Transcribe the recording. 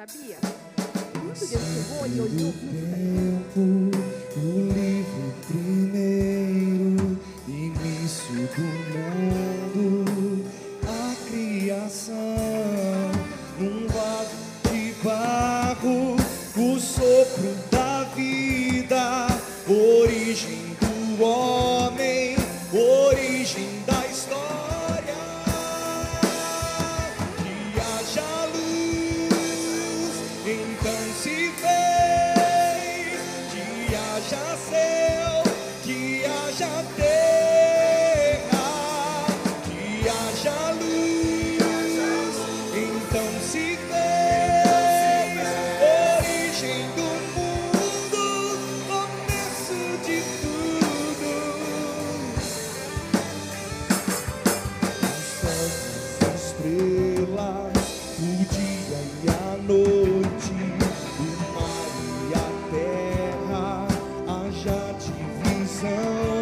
Sabia? Quando Deus chegou, ele olhou tempo, o livro primeiro, início do mundo, a criação, num vaso de barro, o sopro da vida, origem do homem, origem da divisão.